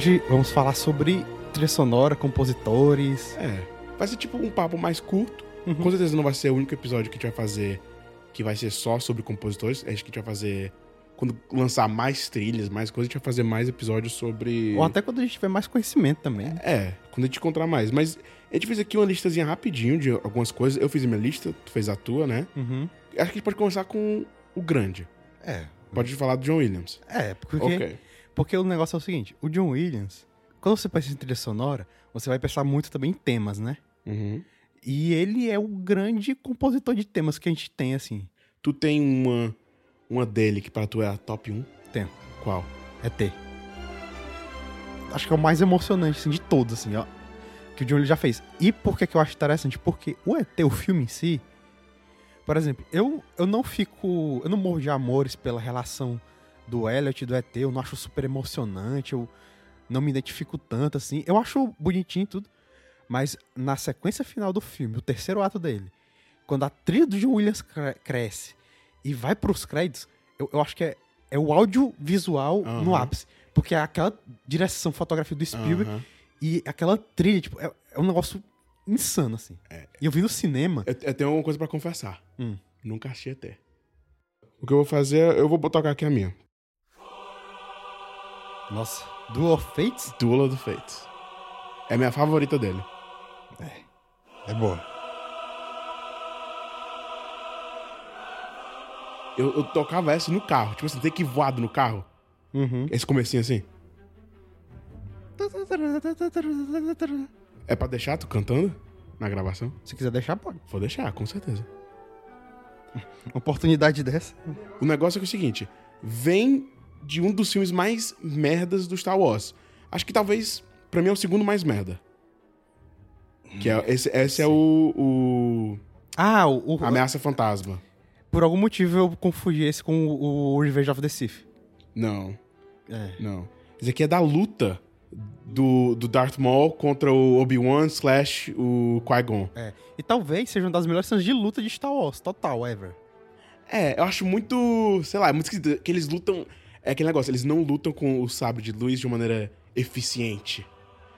Hoje vamos falar sobre trilha sonora, compositores. É. Vai ser tipo um papo mais curto. Uhum. Com certeza não vai ser o único episódio que a gente vai fazer que vai ser só sobre compositores. Acho que a gente vai fazer. Quando lançar mais trilhas, mais coisas, a gente vai fazer mais episódios sobre. Ou até quando a gente tiver mais conhecimento também. né? É, quando a gente encontrar mais. Mas a gente fez aqui uma listazinha rapidinho de algumas coisas. Eu fiz a minha lista, tu fez a tua, né? Uhum. Acho que a gente pode começar com o grande. É. Pode falar do John Williams. É, porque, Ok. Porque o negócio é o seguinte: o John Williams, quando você pensa em trilha sonora, você vai pensar muito também em temas, né? Uhum. E ele é o grande compositor de temas que a gente tem, assim. Tu tem uma, uma dele que pra tu é a top 1? Tenho. Qual? É T. Acho que é o mais emocionante, assim, de todos, assim, ó. Que o John Williams já fez. E por que, que eu acho interessante? Porque o ET, o filme em si. Por exemplo, eu, eu não fico. Eu não morro de amores pela relação do Elliot do ET. Eu não acho super emocionante. Eu não me identifico tanto, assim. Eu acho bonitinho e tudo. Mas na sequência final do filme, o terceiro ato dele, quando a trilha do John Williams cre- cresce e vai pros créditos, eu, eu acho que é, é o audiovisual no Aham. ápice. Porque é aquela direção, fotografia do Spielberg Aham. e aquela trilha, tipo, é, é um negócio insano, assim. E eu vi no cinema. Eu, eu tenho uma coisa pra confessar. Hum. Nunca achei até. O que eu vou fazer, eu vou tocar aqui a minha. Nossa, Duel of Fates? Duel of Fates. É a minha favorita dele. É boa. Eu, eu tocava essa no carro. Tipo assim, tem que voado no carro. Uhum. Esse comecinho assim. É pra deixar tu cantando na gravação? Se quiser deixar, pode. Vou deixar, com certeza. Uma oportunidade dessa. O negócio é, é o seguinte: vem de um dos filmes mais merdas do Star Wars. Acho que talvez, pra mim, é o segundo mais merda. Que é, esse, esse é o, o Ah, o, o- Ameaça Fantasma. por algum motivo eu confundi esse com o, o Revenge of the Sith. Não, É. não. Esse aqui é da luta do, do Darth Maul contra o Obi-Wan slash o Qui-Gon. É. E talvez seja uma das melhores cenas de luta de Star Wars, total, ever. É, eu acho muito, sei lá, é muito esquisito que eles lutam... É aquele negócio, eles não lutam com o sabre de luz de maneira eficiente.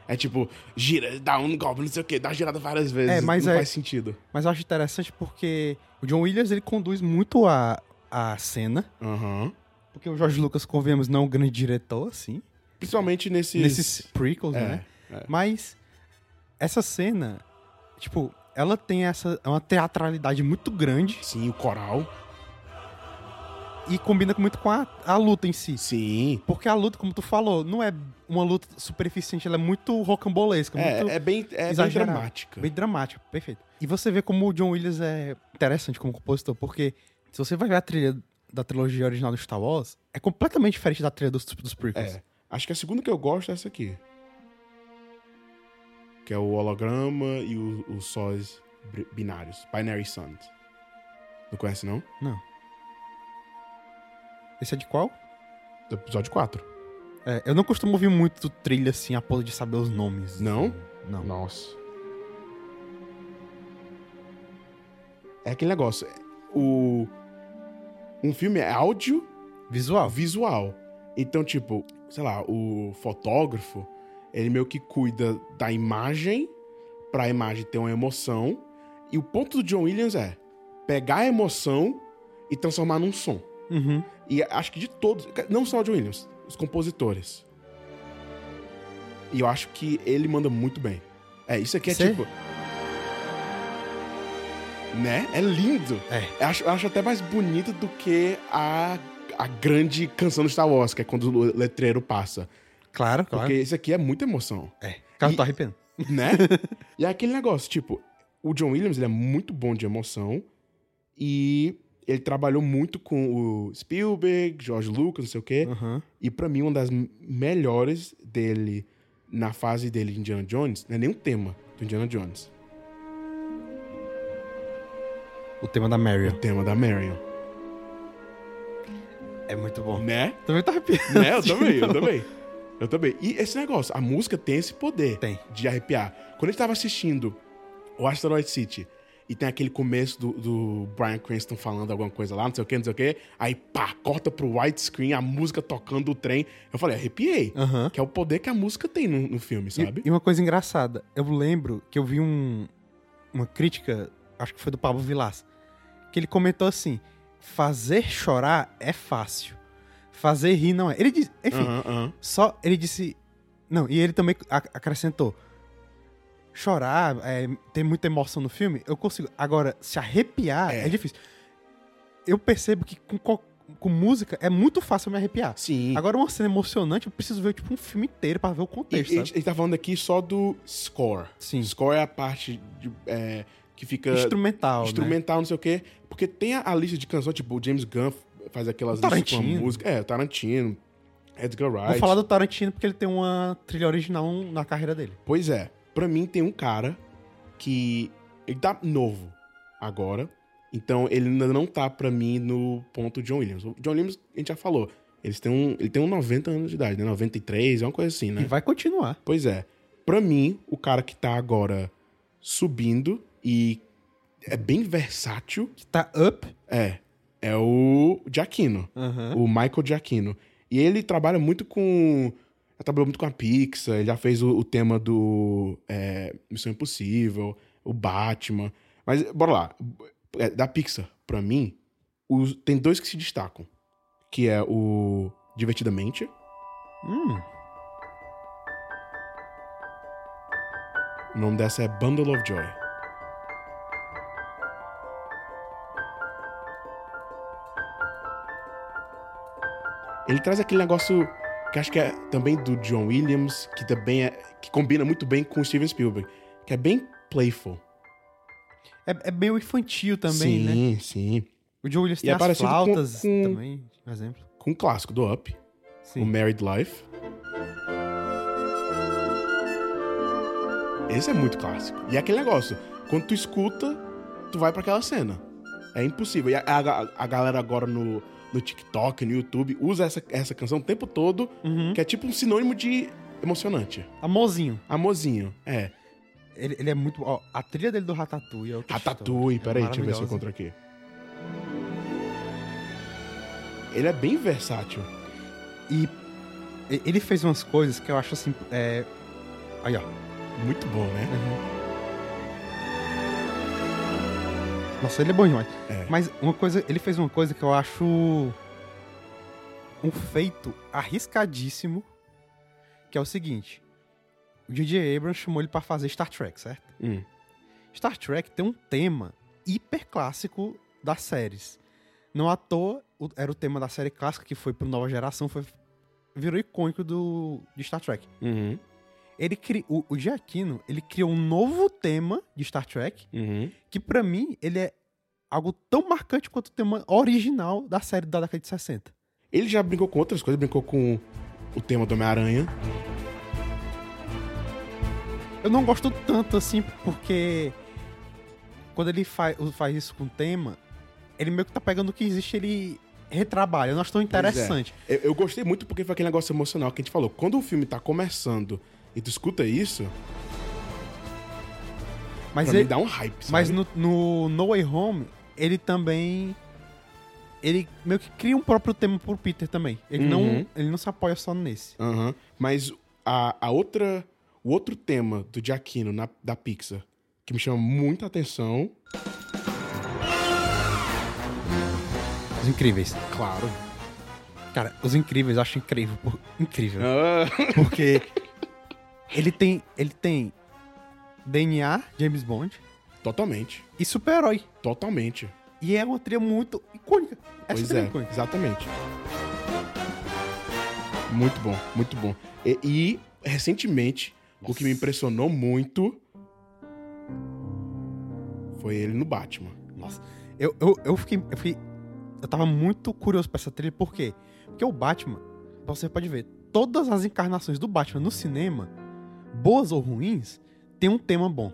É tipo, gira, dá um golpe, não sei o quê, dá girada várias vezes. É, mas não é- faz sentido. Mas eu acho interessante porque o John Williams ele conduz muito a, a cena. Aham. Porque o George Lucas, convenhamos, não é um grande diretor, assim. Principalmente nesses... Nesses prequels, É, né? é. Mas essa cena, tipo, ela tem essa é uma teatralidade muito grande Sim, o coral. E combina muito com a, a luta em si. Sim. Porque a luta, como tu falou, não é uma luta super eficiente, ela é muito rocambolesca, É, muito é bem, é bem dramática. Bem dramática, perfeito. E você vê como o John Williams é interessante como compositor, porque se você vai ver a trilha da trilogia original do Star Wars, é completamente diferente da trilha dos, dos prequels. É. Acho que a segunda que eu gosto é essa aqui. Que é o holograma e os sóis binários. Binary Suns. Não conhece, não? Não. Esse é de qual? Do episódio 4. É, eu não costumo ouvir muito trilha assim, a ponto de saber os nomes. Não? Não. Nossa. É aquele negócio. O... Um filme é áudio Visual. visual. Então, tipo, sei lá, o fotógrafo, ele meio que cuida da imagem pra imagem ter uma emoção. E o ponto do John Williams é pegar a emoção e transformar num som. Uhum. E acho que de todos, não só o John Williams, os compositores. E eu acho que ele manda muito bem. É, isso aqui é Cê- tipo. Né? É lindo. É. Eu acho, eu acho até mais bonito do que a, a grande canção do Star Wars, que é quando o letreiro passa. Claro, claro. Porque esse aqui é muita emoção. É. Cara, tô arrepiando. Né? e é aquele negócio, tipo, o John Williams ele é muito bom de emoção e ele trabalhou muito com o Spielberg, George Lucas, não sei o quê. Uhum. E pra mim, uma das melhores dele na fase dele de Indiana Jones, não é nem tema do Indiana Jones. O tema da É o Marion. tema da Marion. É muito bom. Né? Também tô arrepiando. Né? Eu também, eu também. Eu também. E esse negócio, a música tem esse poder Tem. de arrepiar. Quando a gente tava assistindo o Asteroid City e tem aquele começo do, do Brian Cranston falando alguma coisa lá, não sei o que, não sei o que. Aí, pá, corta pro widescreen, a música tocando o trem. Eu falei, arrepiei. Aham. Que é o poder que a música tem no, no filme, sabe? E, e uma coisa engraçada, eu lembro que eu vi um, uma crítica, acho que foi do Pablo Vilas, que ele comentou assim: fazer chorar é fácil, fazer rir não é. Ele disse, enfim, Aham, aham. só ele disse. Não, e ele também ac- acrescentou: chorar, é, ter muita emoção no filme, eu consigo. Agora, se arrepiar é, É. difícil. Eu percebo que com, co- com música é muito fácil me arrepiar. Sim. Agora, uma cena emocionante, eu preciso ver tipo um filme inteiro pra ver o contexto. e a sabe? gente tá falando aqui só do score. Sim. Score é a parte de, é, que fica Instrumental. né? instrumental, não sei o quê. Porque tem a, a lista de canções, tipo, o James Gunn faz aquelas O listas com a Tarantino. música. É, Tarantino, Edgar Wright. Vou falar do Tarantino porque ele tem uma trilha original na carreira dele. Pois é, pra mim tem um cara que. Ele tá novo agora. Então ele ainda não tá pra mim no ponto John Williams. O John Williams, a gente já falou. Eles têm um, ele tem uns 90 anos de idade, né? 93, é uma coisa assim, né? E vai continuar. Pois é. Pra mim, o cara que tá agora subindo e é bem versátil Que tá up. é é o Giacchino, o Michael Giacchino. E ele trabalha muito com trabalhou muito com a Pixar, ele já fez o, o tema do é, Missão Impossível, o Batman. Mas bora lá, É, da Pixar, pra mim, os- tem dois que se destacam, que é o Divertidamente Hum, O nome dessa é Bundle of Joy. Ele traz aquele negócio que acho que é também do John Williams, que também é que combina muito bem com o Steven Spielberg, que é bem playful. é, é meio infantil também, sim, né? sim. O Joe Williams E tem é as parecido com- flautas com- também, por exemplo. Com o clássico do Up, o Sim. Married Life. Esse é muito clássico. E é aquele negócio, quando tu escuta, tu vai pra aquela cena. É impossível. E a, a- a galera agora no, no TikTok, no YouTube, usa essa, essa canção o tempo todo, Uhum. que é tipo um sinônimo de emocionante. Amorzinho. Amorzinho. É. Ele, ele é muito. Ó, a trilha dele do Ratatouille é outra Ratatouille. história. Peraí, É deixa eu ver se eu encontro aqui. Ele é bem versátil. E e- ele fez umas coisas que eu acho assim. É... Aí, ó. Muito bom, né? Nossa, ele é bom demais. É. Mas uma coisa, ele fez uma coisa que eu acho um feito arriscadíssimo, que é o seguinte. O J.J. Abrams chamou ele pra fazer Star Trek, certo? Hum. Star Trek tem um tema hiper clássico das séries. Não à toa, era o tema da série clássica que foi pro Nova Geração, foi, virou icônico do, de Star Trek. Uhum. Ele cri, o, o Giacchino, ele criou um novo tema de Star Trek, Uhum. que pra mim ele é algo tão marcante quanto o tema original da série da década de 60. Ele já brincou com outras coisas, brincou com o tema do Homem-Aranha. Eu não gosto tanto assim, porque quando ele faz, faz isso com o tema, ele meio que tá pegando o que existe, ele retrabalha. Eu não acho tão interessante. Eu, eu gostei muito porque foi aquele negócio emocional que a gente falou. Quando o filme tá começando e tu escuta isso, Mas, pra ele, dá um hype, sabe? mas no, no No Way Home, ele também. Ele meio que cria um próprio tema pro Peter também. Ele, Uhum. não, ele não se apoia só nesse. Aham. Mas a, a outra... O outro tema do Giacchino na, da Pixar que me chama muita atenção... Os Incríveis. Claro. Cara, Os Incríveis eu acho incrível. por- incrível. Ah, Porque ele tem, ele tem DNA, James Bond, totalmente. e super-herói. Totalmente. E é uma trilha muito icônica. É pois é, icônica. exatamente. Muito bom, muito bom. E, e, recentemente, o que me impressionou muito foi ele no Batman. Nossa. Eu, eu, eu, fiquei, eu fiquei. Eu tava muito curioso pra essa trilha, por quê? Porque o Batman, você pode ver, todas as encarnações do Batman no cinema, boas ou ruins, tem um tema bom.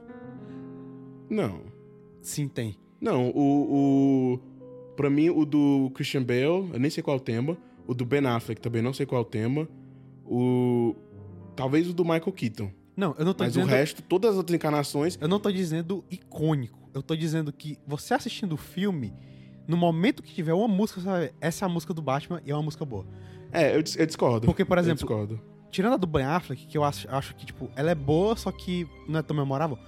Não. Sim, tem. Não, o, o. Pra mim, o do Christian Bale, eu nem sei qual é o tema. O do Ben Affleck também não sei qual é o tema. O. Talvez o do Michael Keaton. Não, eu não tô Mas dizendo. o resto, todas as outras encarnações. Eu não tô dizendo icônico. Eu tô dizendo que você assistindo o filme, no momento que tiver uma música, você vai ver, essa é a música do Batman e é uma música boa. É, eu, eu discordo. Porque, por Eu exemplo, discordo. Tirando a do Ben Affleck, que eu acho, acho que, tipo, ela é boa, só que não é tão memorável.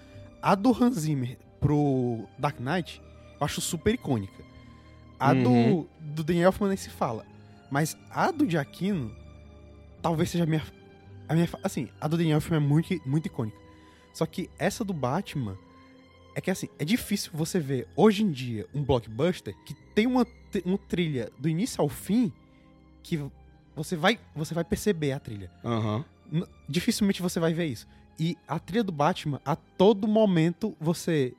A do Hans Zimmer pro Dark Knight, eu acho super icônica. A Uhum. do, do Daniel Elfman nem se fala. Mas a do Giacchino, talvez seja a minha... A minha assim, a do Daniel Elfman é muito, muito icônica. Só que essa do Batman... É que, assim, é difícil você ver, hoje em dia, um blockbuster que tem uma, uma trilha do início ao fim que você vai, você vai perceber a trilha. N- dificilmente você vai ver isso. E a trilha do Batman, a todo momento, você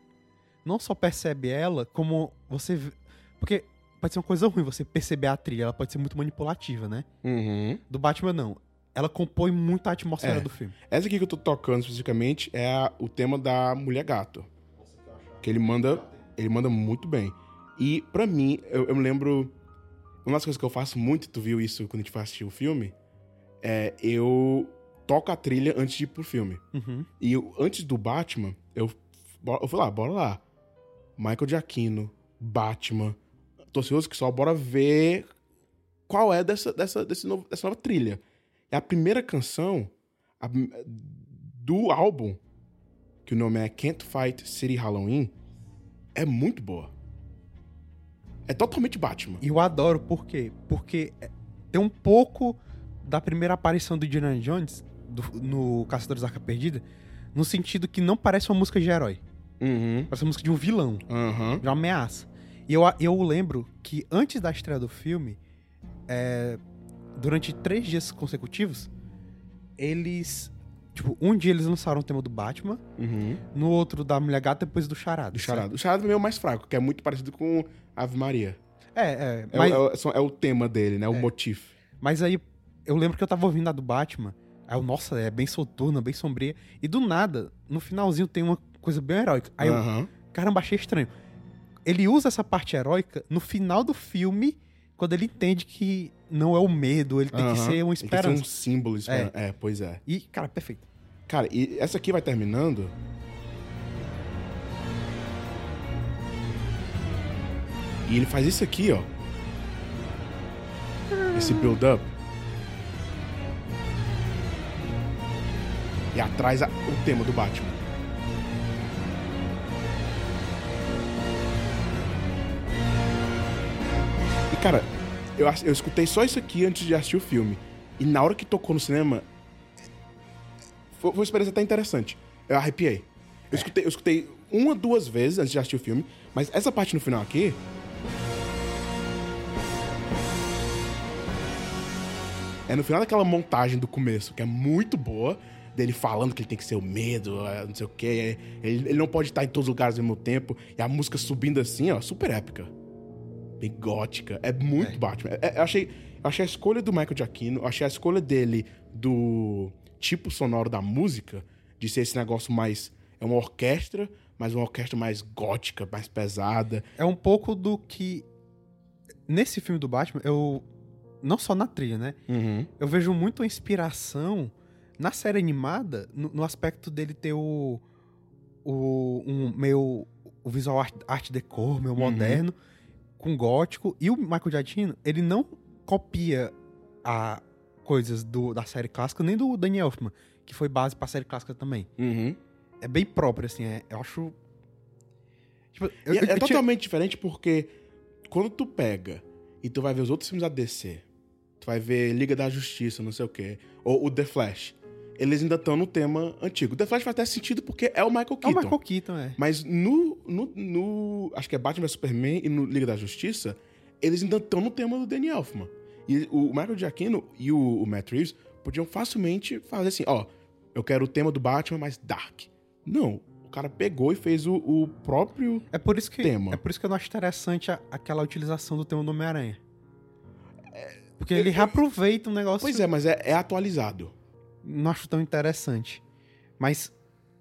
não só percebe ela, como você. Porque pode ser uma coisa ruim você perceber a trilha, ela pode ser muito manipulativa, né? Uhum. Do Batman, não. Ela compõe muito a atmosfera É. do filme. Essa aqui que eu tô tocando especificamente é a- o tema da Mulher Gato. Que ele manda, ele manda muito bem. E pra mim, eu, eu me lembro. Uma das coisas que eu faço muito, tu viu isso quando a gente foi assistir o filme, é eu toco a trilha antes de ir pro filme. Uhum. E eu- antes do Batman, eu, eu fui lá, bora lá. Michael Giacchino, Batman, tô ansioso que só, bora ver qual é dessa, dessa, desse novo, dessa nova trilha. É a primeira canção a- do álbum, que o nome é Can't Fight City Halloween, é muito boa. É totalmente Batman. E eu adoro, por quê? Porque é- tem um pouco da primeira aparição do Indiana Jones do- no Caçadores da Arca Perdida, no sentido que não parece uma música de herói. Uhum. Parece uma música de um vilão. Aham. de uma ameaça. E eu, eu lembro que antes da estreia do filme, é, durante três dias consecutivos, eles. Tipo, um dia eles lançaram o tema do Batman, Uhum. no outro da Mulher Gata, depois do Charada. Do Charada. O Charada é o mais fraco, que é muito parecido com Ave Maria. É, é. É, Mas, o, é, são- é o tema dele, né? O motivo. mas aí eu lembro que eu tava ouvindo a do Batman. Aí eu, nossa, é bem soturna, bem sombria. E do nada, no finalzinho tem uma coisa bem heróica. Aí eu, Aham. Caramba, achei estranho. Ele usa essa parte heróica no final do filme, quando ele entende que não é o medo, ele tem que Aham. ser uma Ele tem que esperança. ser um símbolo. espera- É. pois é. E, cara, perfeito. Cara, e essa aqui vai terminando. E ele faz isso aqui, ó. Esse build-up. E atrás a- o tema do Batman. E, cara, eu, eu escutei só isso aqui antes de assistir o filme. E na hora que tocou no cinema, foi, foi uma experiência até interessante. Eu arrepiei. Eu escutei, eu escutei uma, duas vezes antes de assistir o filme, mas essa parte no final aqui. É no final daquela montagem do começo, que é muito boa, dele falando que ele tem que ser o medo, é, não sei o quê. Ele, ele não pode estar em todos os lugares ao mesmo tempo. E a música subindo assim, ó, super épica. Bem gótica. É muito É. Batman. É- é- eu, achei, eu achei a escolha do Michael Giacchino, achei a escolha dele do tipo sonoro da música, de ser esse negócio mais. É uma orquestra, mas uma orquestra mais gótica, mais pesada. É um pouco do que. Nesse filme do Batman, eu. Não só na trilha, né? Uhum. Eu vejo muito a inspiração na série animada, no, no aspecto dele ter o. o um meio. O visual art, art decor, meio Uhum. moderno, com gótico. E o Michael Giacchino, ele não copia a coisas do, da série clássica, nem do Danny Elfman, que foi base pra série clássica também. Uhum. É bem próprio, assim, é, eu acho. Tipo, eu- é, eu- é tinha- totalmente diferente porque quando tu pega e tu vai ver os outros filmes da DC, tu vai ver Liga da Justiça, não sei o quê, ou o The Flash, eles ainda estão no tema antigo. O The Flash faz até sentido porque é o Michael É o Keaton. Michael Keaton, é. Mas no, no, no- Acho que é Batman vs Superman e no Liga da Justiça, eles ainda estão no tema do Danny Elfman. E o Michael Giacchino e o, o Matt Reeves podiam facilmente fazer assim: ó, eu quero o tema do Batman mais dark. Não. O cara pegou e fez o, o próprio. É por isso que Tema. é por isso que eu não acho interessante a- aquela utilização do tema do Homem-Aranha. Porque ele reaproveita um negócio Pois é, mas é, é atualizado. não acho tão interessante. Mas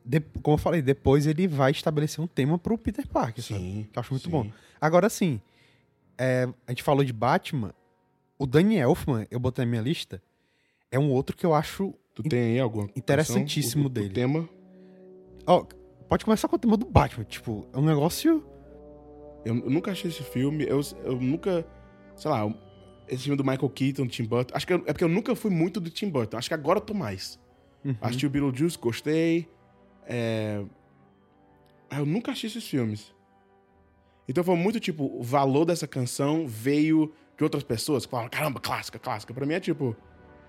de- como eu falei, depois ele vai estabelecer um tema pro Peter Parker, sabe? Sim. Que eu acho muito sim. bom. Agora sim, é, a gente falou de Batman, o Danny Elfman, eu botei na minha lista, é um outro que eu acho Tu tem aí alguma Interessantíssimo? O- o- dele. O tema? Ó, pode começar com o tema do Batman. Tipo, é um negócio. Eu, eu nunca achei esse filme. Eu, eu nunca. Sei lá, esse filme do Michael Keaton, Tim Burton. Acho que eu- é porque eu nunca fui muito do Tim Burton. Acho que agora eu tô mais. Uhum. Assisti o Beetlejuice, gostei. É... Eu nunca assisti esses filmes. Então foi muito tipo, o valor dessa canção veio de outras pessoas que falaram, caramba, clássica, clássica. Pra mim é tipo,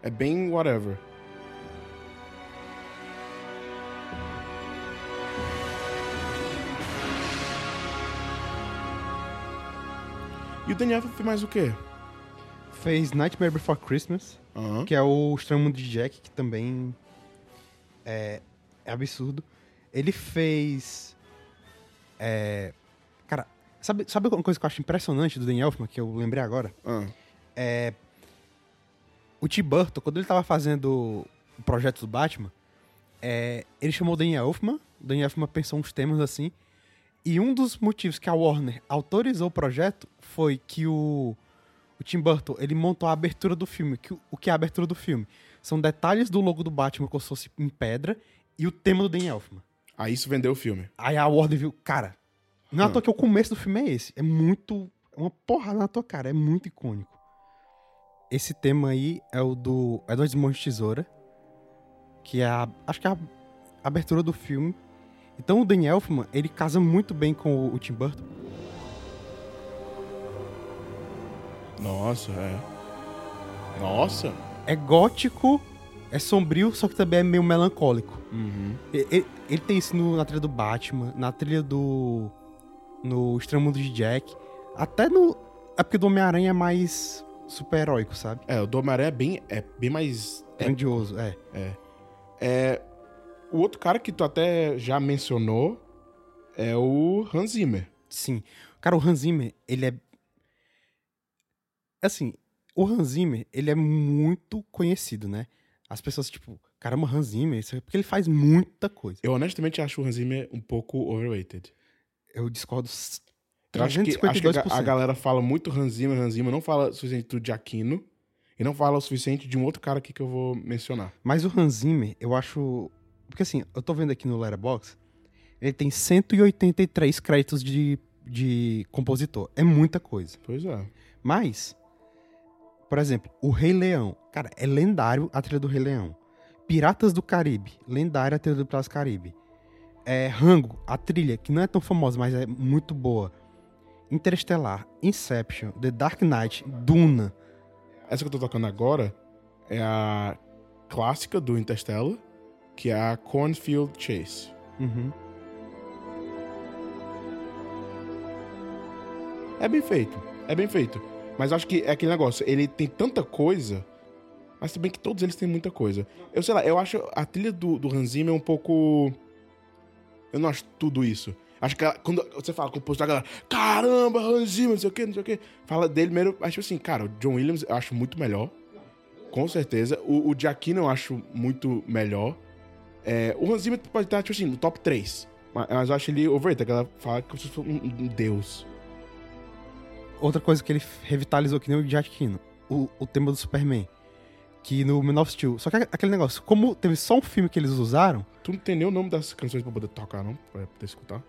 é bem whatever. E o Daniel fez mais o quê? Fez Nightmare Before Christmas, Aham. que é o Estranho Mundo de Jack, que também é, é absurdo. Ele fez. é, cara, sabe, sabe uma coisa que eu acho impressionante do Dan Elfman, que eu lembrei agora? Ah, É. O Tim Burton, quando ele tava fazendo o projeto do Batman, é, ele chamou o Daniel Elfman. O Daniel Elfman pensou uns temas assim. E um dos motivos que a Warner autorizou o projeto foi que o, o Tim Burton ele montou a abertura do filme. Que, o- que é a abertura do filme? São detalhes do logo do Batman como se fosse em pedra e o tema do Daniel Elfman. aí isso vendeu o filme. Aí a Warner viu, cara, não é à Hum. toa que o começo do filme é esse. É muito. É uma porrada na tua cara, é muito icônico. Esse tema aí é o do Edward Mãos de Tesoura, que é a. Acho que é a abertura do filme. Então o Danny Elfman, ele casa muito bem com o, o Tim Burton. Nossa, é. Nossa. É gótico, é sombrio, só que também é meio melancólico. Uhum. Ele, ele tem isso no- na trilha do Batman, na trilha do. No Estranho Mundo de Jack. Até no. É porque do Homem-Aranha é mais super-heróico, sabe? É, o do Homem-Aranha é bem, é bem mais. Grandioso, é. É. O outro cara que tu até já mencionou é o Hans Zimmer. Sim. Cara, o Hans Zimmer, ele é. Assim, o Hans Zimmer, ele é muito conhecido, né? As pessoas, tipo, caramba, Hans Zimmer, isso é porque ele faz muita coisa. Eu honestamente acho o Hans Zimmer um pouco overrated. Eu discordo. Eu acho que, acho que a, 352%. a galera fala muito Hans Zimmer, Hans Zimmer, não fala o suficiente do Giacchino e não fala o suficiente de um outro cara aqui que eu vou mencionar. Mas o Hans Zimmer, eu acho. Porque assim, eu tô vendo aqui no Letterboxd, ele tem 183 créditos de, de compositor. É muita coisa. Pois é. Mas, por exemplo, o Rei Leão. Cara, é lendário a trilha do Rei Leão. Piratas do Caribe. Lendária a trilha do Piratas do Caribe. É, Rango, a trilha, que não é tão famosa, mas é muito boa. Interestelar, Inception, The Dark Knight, Duna. Essa que eu tô tocando agora é a clássica do Interstellar, que é a Cornfield Chase. Uhum. É bem feito, é bem feito. Mas acho que é aquele negócio, ele tem tanta coisa, mas também que todos eles têm muita coisa. Eu sei lá, eu acho a trilha do, do Hans Zimmer um pouco... Eu não acho tudo isso. Acho que quando você fala com o compositor, a galera, caramba, Hans Zimmer, não sei o que, não sei o que. Fala dele primeiro, acho assim, cara, o John Williams eu acho muito melhor. Com certeza. O, o Giacchino eu acho muito melhor. É, o Hans Zimmer pode estar, tipo assim, no top 3. Mas, mas eu acho ele overrated. A galera fala que for um, um deus. Outra coisa que ele revitalizou, que nem o Giacchino, o, o tema do Superman. Que no Man of Steel. Só que aquele negócio, como teve só um filme que eles usaram, Tu não tem nem o nome das canções pra poder tocar, não? Pra poder escutar?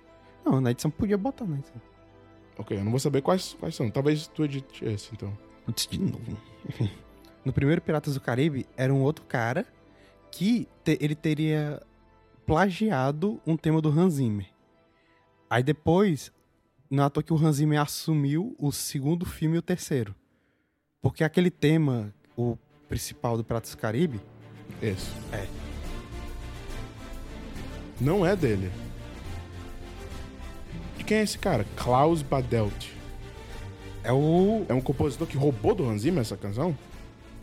não, na edição podia botar na edição. Ok, eu não vou saber quais, quais são. Talvez tu edite esse, então. Putz, de novo. Enfim. No primeiro Piratas do Caribe, era um outro cara que te- ele teria plagiado um tema do Hans Zimmer. Aí depois, não é à toa que o Hans Zimmer assumiu o segundo filme e o terceiro. Porque aquele tema, o principal do Piratas do Caribe, Esse. É. Não é dele. De quem é esse cara? Klaus Badelt. é o. É um compositor que roubou do Hans Zimmer essa canção?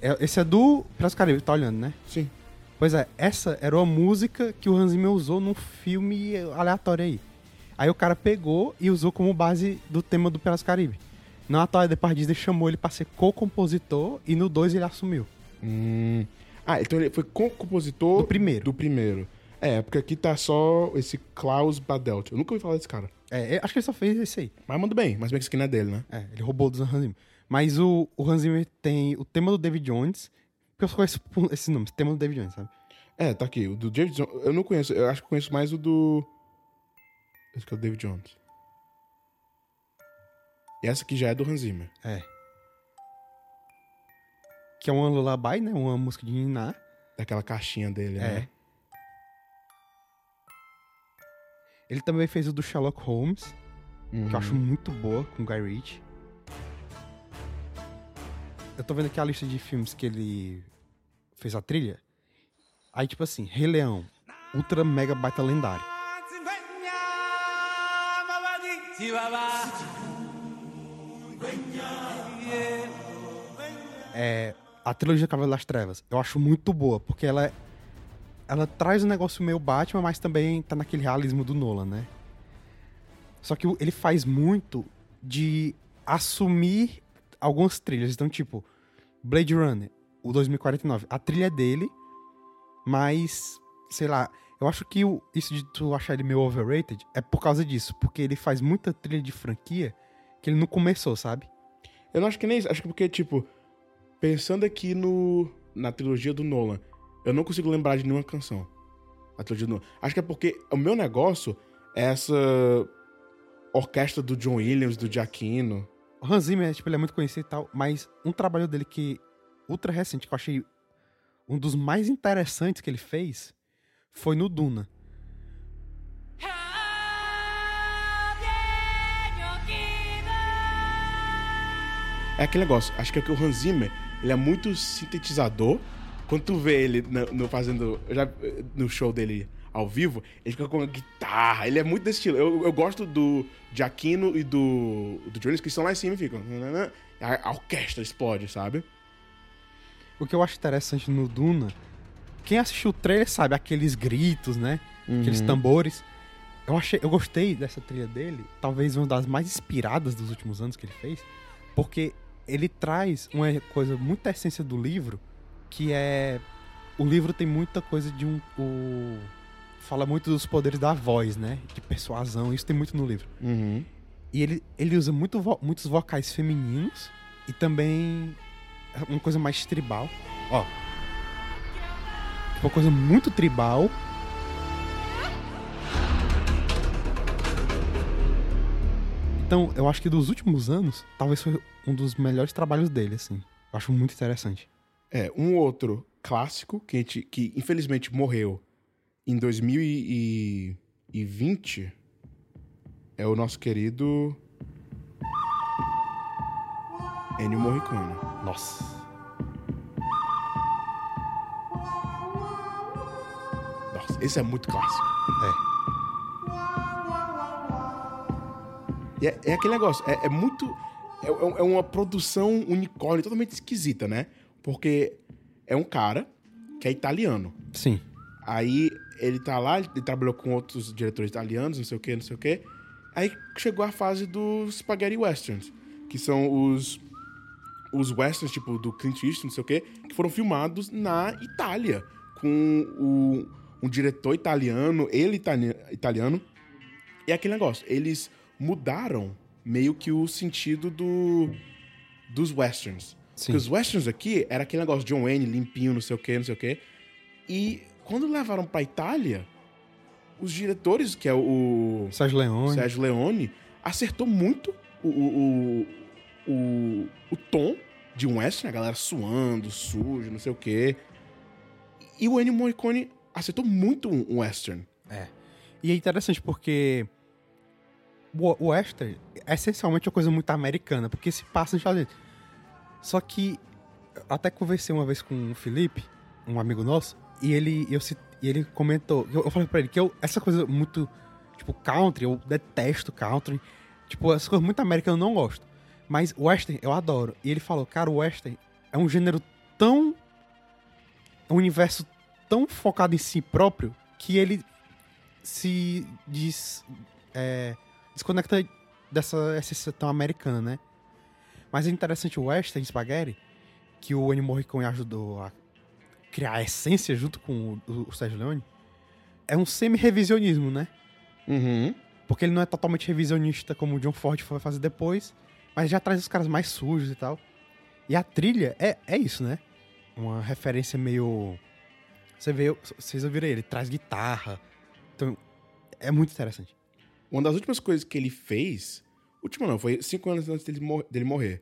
é- esse é do Piratas do Caribe, tá olhando, né? Sim. Pois é, essa era uma música que o Hans Zimmer usou num filme aleatório aí. Aí o cara pegou e usou como base do tema do do Caribe. Na atual, a Disney chamou ele pra ser co-compositor e no 2 ele assumiu. Hum. Ah, então ele foi com compositor Do primeiro. do primeiro. É, porque aqui tá só esse Klaus Badelt. Eu nunca ouvi falar desse cara. É, acho que ele só fez esse aí. Mas manda bem, mas bem que isso aqui não é dele, né? É, ele roubou do Hans Zimmer. Mas o, o Hans Zimmer tem o tema do David Jones, porque eu só conheço esses nomes, tema do David Jones, sabe? É, tá aqui. O do David Jones. Eu não conheço. Eu acho que conheço mais o do. Esse que é o David Jones. E essa aqui já é do Hans Zimmer. É. Que é uma lullaby, né? Uma música de Niná. Daquela caixinha dele, É. né? Ele também fez o do Sherlock Holmes, Uhum. que eu acho muito boa, com Guy Ritchie. Eu tô vendo aqui a lista de filmes que ele fez a trilha. Aí, tipo assim, Rei Leão, Ultra Mega Baita Lendário. É, a trilogia Cavaleiro das Trevas, eu acho muito boa, porque ela ela traz um negócio meio Batman, mas também tá naquele realismo do Nolan, né? Só que ele faz muito de assumir algumas trilhas. Então, tipo, Blade Runner, o 2049, a trilha é dele, mas, sei lá, eu acho que o- isso de tu achar ele meio overrated é por causa disso, porque ele faz muita trilha de franquia que ele não começou, sabe? Eu não acho que nem isso. Acho que porque, tipo, pensando aqui no na trilogia do Nolan, eu não consigo lembrar de nenhuma canção. A trilogia do Nolan. Acho que é porque o meu negócio é essa orquestra do John Williams, do Giacchino. O Hans Zimmer, tipo, ele é muito conhecido e tal, mas um trabalho dele que ultra recente, que eu achei um dos mais interessantes que ele fez, foi no Duna. É aquele negócio. Acho que é que o Hans Zimmer, ele é muito sintetizador. Quando tu vê ele no, no fazendo. Já, no show dele ao vivo, ele fica com a guitarra. Ele é muito desse estilo. Eu, eu gosto do Giacchino e do, do Jones, que estão lá em cima e ficam. A, a orquestra explode, sabe? O que eu acho interessante no Duna, quem assistiu o trailer sabe, aqueles gritos, né? Aqueles tambores. Eu achei, eu gostei dessa trilha dele, talvez uma das mais inspiradas dos últimos anos que ele fez, porque ele traz uma coisa muito da essência do livro, que é o livro tem muita coisa de um o fala muito dos poderes da voz, né? De persuasão, isso tem muito no livro. Uhum. E ele, ele usa muito vo- muitos vocais femininos e também uma coisa mais tribal. Ó. Uma coisa muito tribal. Então, eu acho que dos últimos anos, talvez foi um dos melhores trabalhos dele, assim. Eu acho muito interessante. É, um outro clássico que, gente, que infelizmente morreu em 2020 é o nosso querido Ennio Morricone. Nossa. Esse é muito clássico. É. É, é aquele negócio, é, é muito. É, é- é uma produção unicórnio totalmente esquisita, né? Porque é um cara que é italiano. Sim. Aí ele tá lá, ele trabalhou com outros diretores italianos, não sei o que, não sei o que. Aí chegou a fase dos spaghetti westerns, que são os os westerns, tipo, do Clint Eastwood, não sei o quê, que foram filmados na Itália, com o, um diretor italiano, ele itali- italiano. E é aquele negócio, eles mudaram meio que o sentido do, dos westerns. Sim. Porque os westerns aqui era aquele negócio de John Wayne, limpinho, não sei o quê, não sei o quê. E quando levaram pra Itália, os diretores, que é o, o Sérgio Leone. Sérgio Leone, acertou muito o, o, o, o, o tom de um western, a galera suando, sujo, não sei o quê. E o Ennio Morricone acertou muito um western. E é interessante porque o western é essencialmente uma coisa muito americana, porque se passa nos Estados Unidos. Só que eu até conversei uma vez com o Felipe, um amigo nosso, e ele, eu, e ele comentou, eu, eu falei pra ele que eu, essa coisa muito, tipo, country, eu detesto country, tipo, essas coisas muito americanas eu não gosto. Mas western eu adoro. E ele falou, cara, o western é um gênero tão. um universo tão focado em si próprio que ele se des, é, desconecta dessa essência tão americana, né? Mas é interessante o Western Spaghetti, que o Ennio Morricone ajudou a criar a essência junto com o, o Sérgio Leone, é um semi-revisionismo, né? Uhum. Porque ele não é totalmente revisionista como o John Ford foi fazer depois, mas já traz os caras mais sujos e tal. E a trilha é, é isso, né? Uma referência meio Você vê, vocês ouviram ele, traz guitarra. Então, é muito interessante. Uma das últimas coisas que ele fez. Última não, foi cinco anos antes dele, mor- dele morrer.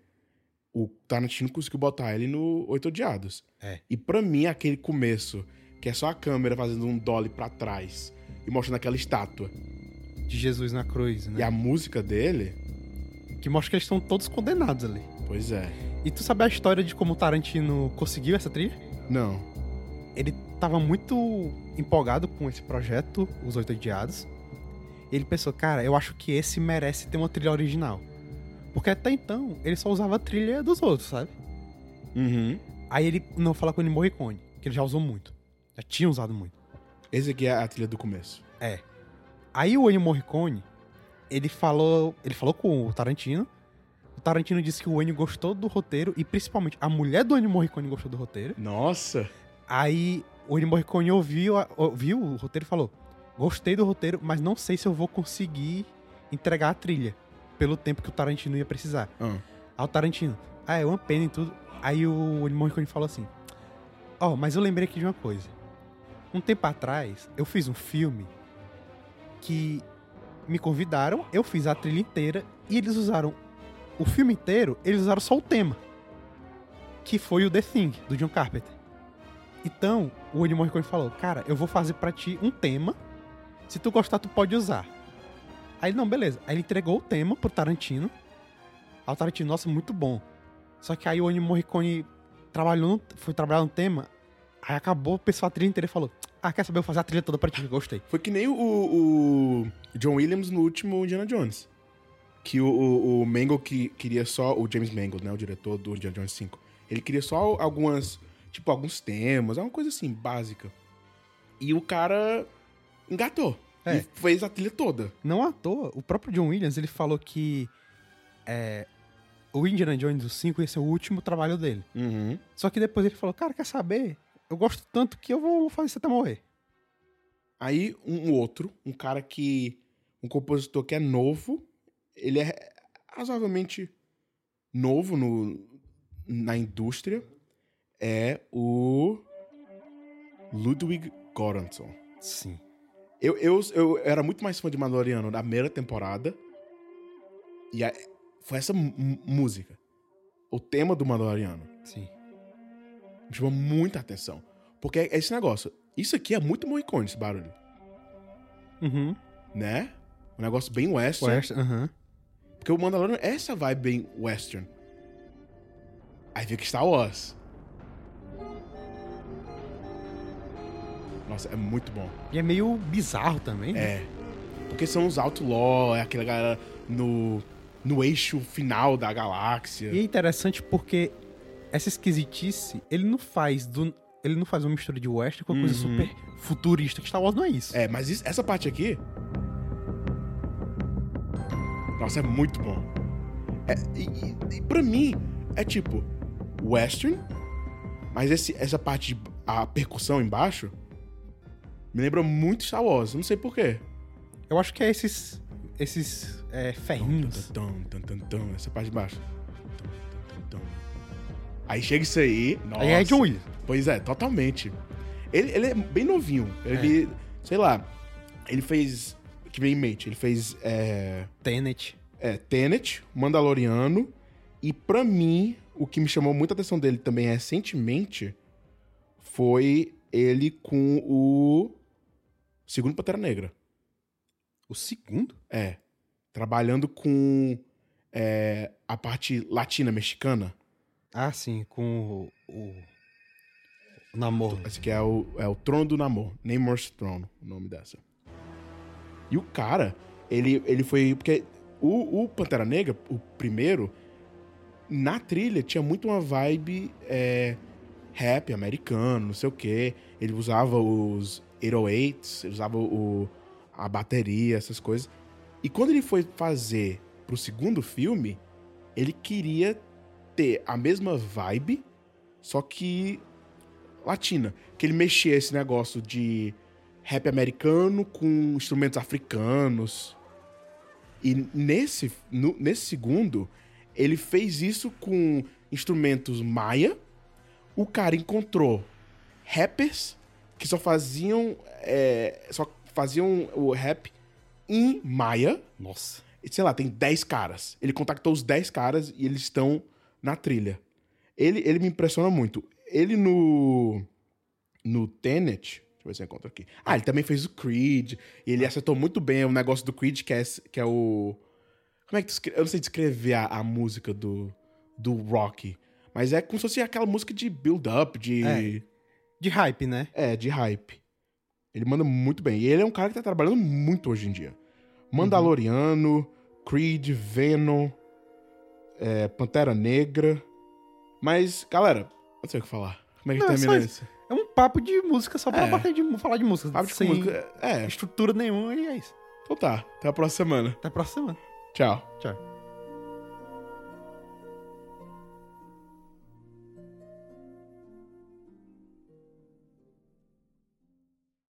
O Tarantino conseguiu botar ele no Oito Odiados. É. E pra mim, aquele começo, que é só a câmera fazendo um dolly pra trás e mostrando aquela estátua. De Jesus na cruz, E né? a música dele, Que mostra que eles estão todos condenados ali. pois é. E tu sabe a história de como o Tarantino conseguiu essa trilha? Não. Ele tava muito empolgado com esse projeto, Os Oito Odiados. Ele pensou, cara, eu acho que esse merece ter uma trilha original. Porque até então, ele só usava a trilha dos outros, sabe? Uhum. Aí ele não fala com o Morricone, que ele já usou muito. Já tinha usado muito. Esse aqui é a trilha do começo. É. Aí o Ennio Morricone, ele falou, ele falou com o Tarantino. O Tarantino disse que o Ennio gostou do roteiro e principalmente a mulher do Ennio Morricone gostou do roteiro. Nossa! Aí o Ennio Morricone ouviu, ouviu o roteiro e falou: "Gostei do roteiro, mas não sei se eu vou conseguir entregar a trilha pelo tempo que o Tarantino ia precisar". Ah. Aí o Tarantino: "Ah, é uma pena e tudo". Aí o Ennio Morricone falou assim: "Ó, mas eu lembrei aqui de uma coisa. Um tempo atrás, eu fiz um filme que me convidaram, eu fiz a trilha inteira e eles usaram o filme inteiro, eles usaram só o tema, que foi o The Thing do John Carpenter. Então, o Ennio Morricone falou: "Cara, eu vou fazer pra ti um tema. Se tu gostar, tu pode usar". Aí não, beleza. Aí ele entregou o tema pro Tarantino. Aí o Tarantino, nossa, muito bom. Só que aí o Ennio Morricone trabalhou, foi trabalhar no tema, aí acabou, o pessoal a trilha inteira falou: Ah, quer saber? Eu vou fazer a trilha toda pra ti, gostei. Foi que nem o, o John Williams no último Indiana Jones. Que o, o, o Mangold que, queria só. O James Mangold, né? O diretor do Indiana Jones 5. Ele queria só algumas. Tipo, alguns temas, uma coisa assim, básica. E o cara engatou. É. E fez a trilha toda. Não à toa, o próprio John Williams, ele falou que é, o Indiana Jones do 5 ia ser o último trabalho dele. Uhum. Só que depois ele falou, cara, quer saber? Eu gosto tanto que eu vou fazer isso até morrer. Aí um outro, um cara que. Um compositor que é novo. Ele é razoavelmente novo no, na indústria. É o. Ludwig Göransson. Sim. Eu, eu, eu era muito mais fã de Mandaloriano da primeira temporada. E a- foi essa música. O tema do Mandaloriano. Sim. Me chamou muita atenção. Porque é esse negócio. Isso aqui é muito Morricone, esse barulho. Uhum. Né? Um negócio bem western. West, aham. Porque o Mandaloriano é essa vibe bem western. Aí fica Star Wars. Nossa, é muito bom. E é meio bizarro também. né? É. Porque são os outlaw, é aquela galera no, no eixo final da galáxia. E é interessante porque essa esquisitice, ele não faz do. Ele não faz uma mistura de western com uma coisa Uhum. super futurista, que Star Wars não é isso. É, mas isso- essa parte aqui. Nossa, é muito bom. É, e, e, e pra mim, é tipo western, mas esse, essa parte, de, a percussão embaixo, me lembra muito Star Wars. Não sei porquê. Eu acho que é esses. Esses é, ferrinhos. Essa parte de baixo. Aí chega isso aí. Nossa. Aí é John Williams. Pois é, totalmente. Ele, ele é bem novinho. Ele, sei lá, ele fez. Que vem em mente, ele fez é, Tenet. é, Tenet, Mandaloriano. E pra mim, o que me chamou muita atenção dele também recentemente foi ele com o segundo Pantera Negra. O segundo? É. Trabalhando com é, a parte latina mexicana. Ah, sim, com o. o, o namoro. Esse aqui é o, é o Trono do Namor. Namor's Throne, o nome dessa. E o cara, ele, ele foi. Porque o, o Pantera Negra, o primeiro, na trilha tinha muito uma vibe é, rap americano, não sei o quê. Ele usava os 808s, ele usava o, a bateria, essas coisas. E quando ele foi fazer pro segundo filme, ele queria ter a mesma vibe, só que latina. Que ele mexia esse negócio de rap americano com instrumentos africanos. E nesse, no- nesse segundo, ele fez isso com instrumentos maia. O cara encontrou rappers que só faziam. é, só faziam o rap em maia. Nossa. E, sei lá, tem 10 caras. Ele contactou os 10 caras e eles estão na trilha. Ele, ele me impressiona muito. Ele no. No Tenet. Deixa eu ver se eu encontro aqui. Ah, ele também fez o Creed. E ele acertou muito bem o negócio do Creed, que é, que é o. Como é que tu escreve? Eu não sei descrever a, a música do, do Rock. Mas é como se fosse aquela música de build-up, de. É. De hype, né? É, de hype. Ele manda muito bem. E ele é um cara que tá trabalhando muito hoje em dia. Mandaloriano, Creed, Venom, é, Pantera Negra. Mas, galera, não sei o que falar. Como é que Não, é termina só isso? É um papo de música só pra É. bater de, falar de música. Papo de sem música. É, estrutura nenhuma e é isso. então tá. Até a próxima semana. Até a próxima semana. Tchau. Tchau.